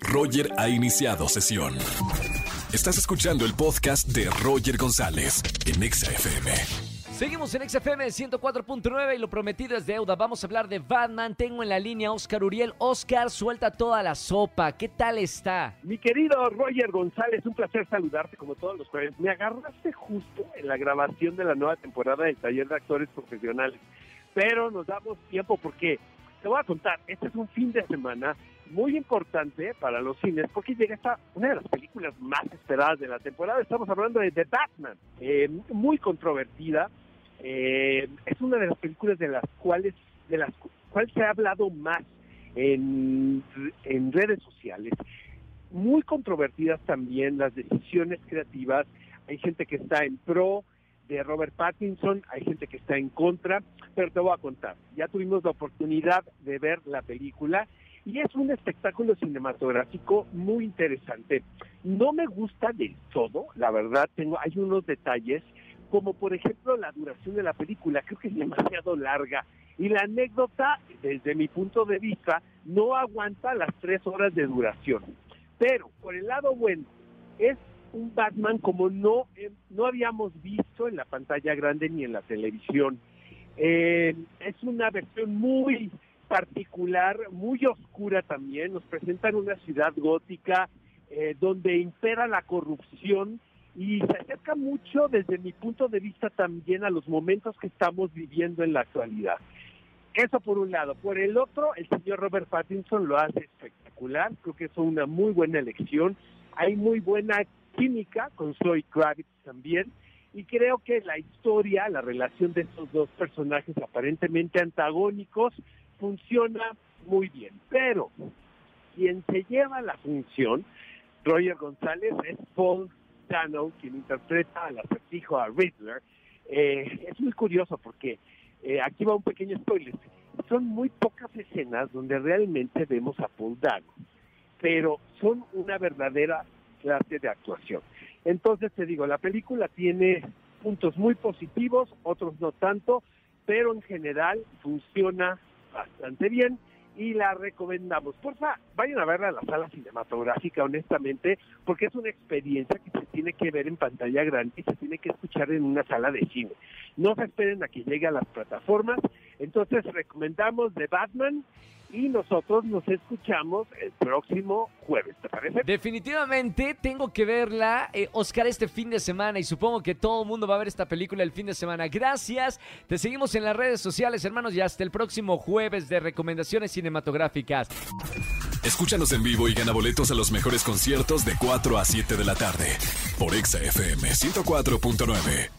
Roger ha iniciado sesión. Estás escuchando el podcast de Roger González en Exa FM. Seguimos en XFM 104.9 y lo prometido es deuda. Vamos a hablar de Batman. Tengo en la línea Oscar Uriel. Oscar, suelta toda la sopa. ¿Qué tal está? Mi querido Roger González, un placer saludarte como todos los jueves. Me agarraste justo en la grabación de la nueva temporada del Taller de Actores Profesionales. Pero nos damos tiempo porque te voy a contar, este es un fin de semana muy importante para los cines porque llega esta una de las películas más esperadas de la temporada. Estamos hablando de The Batman, eh, muy controvertida. Eh, es una de las películas de las cuales de las cuales se ha hablado más en, en redes sociales. Muy controvertidas también las decisiones creativas. Hay gente que está en pro de Robert Pattinson, hay gente que está en contra, pero te voy a contar. Ya tuvimos la oportunidad de ver la película y es un espectáculo cinematográfico muy interesante. No me gusta del todo, la verdad, tengo hay unos detalles como por ejemplo la duración de la película, creo que es demasiado larga. Y la anécdota, desde mi punto de vista, no aguanta las tres horas de duración. Pero, por el lado bueno, es un Batman como no, eh, no habíamos visto en la pantalla grande ni en la televisión. Eh, es una versión muy particular, muy oscura también. Nos presentan una ciudad gótica eh, donde impera la corrupción y se acerca mucho desde mi punto de vista también a los momentos que estamos viviendo en la actualidad. Eso por un lado. Por el otro, el señor Robert Pattinson lo hace espectacular. Creo que es una muy buena elección. Hay muy buena química con Zoe Kravitz también. Y creo que la historia, la relación de estos dos personajes aparentemente antagónicos, funciona muy bien. Pero quien se lleva la función, Roger González, es Paul Dano, quien interpreta al acertijo a Riddler. Eh, es muy curioso porque eh, aquí va un pequeño spoiler. Son muy pocas escenas donde realmente vemos a Paul Dano, pero son una verdadera clase de actuación. Entonces te digo, la película tiene puntos muy positivos, otros no tanto, pero en general funciona bastante bien y la recomendamos. Porfa, vayan a verla a la sala cinematográfica, honestamente, porque es una experiencia que se tiene que ver en pantalla grande y se tiene que escuchar en una sala de cine. No se esperen a que llegue a las plataformas. Entonces, recomendamos The Batman y nosotros nos escuchamos el próximo jueves, ¿te parece? Definitivamente tengo que verla, eh, Oscar, este fin de semana y supongo que todo el mundo va a ver esta película el fin de semana. Gracias, te seguimos en las redes sociales, hermanos, y hasta el próximo jueves de recomendaciones cinematográficas. Escúchanos en vivo y gana boletos a los mejores conciertos de 4 a 7 de la tarde por Exa FM 104.9.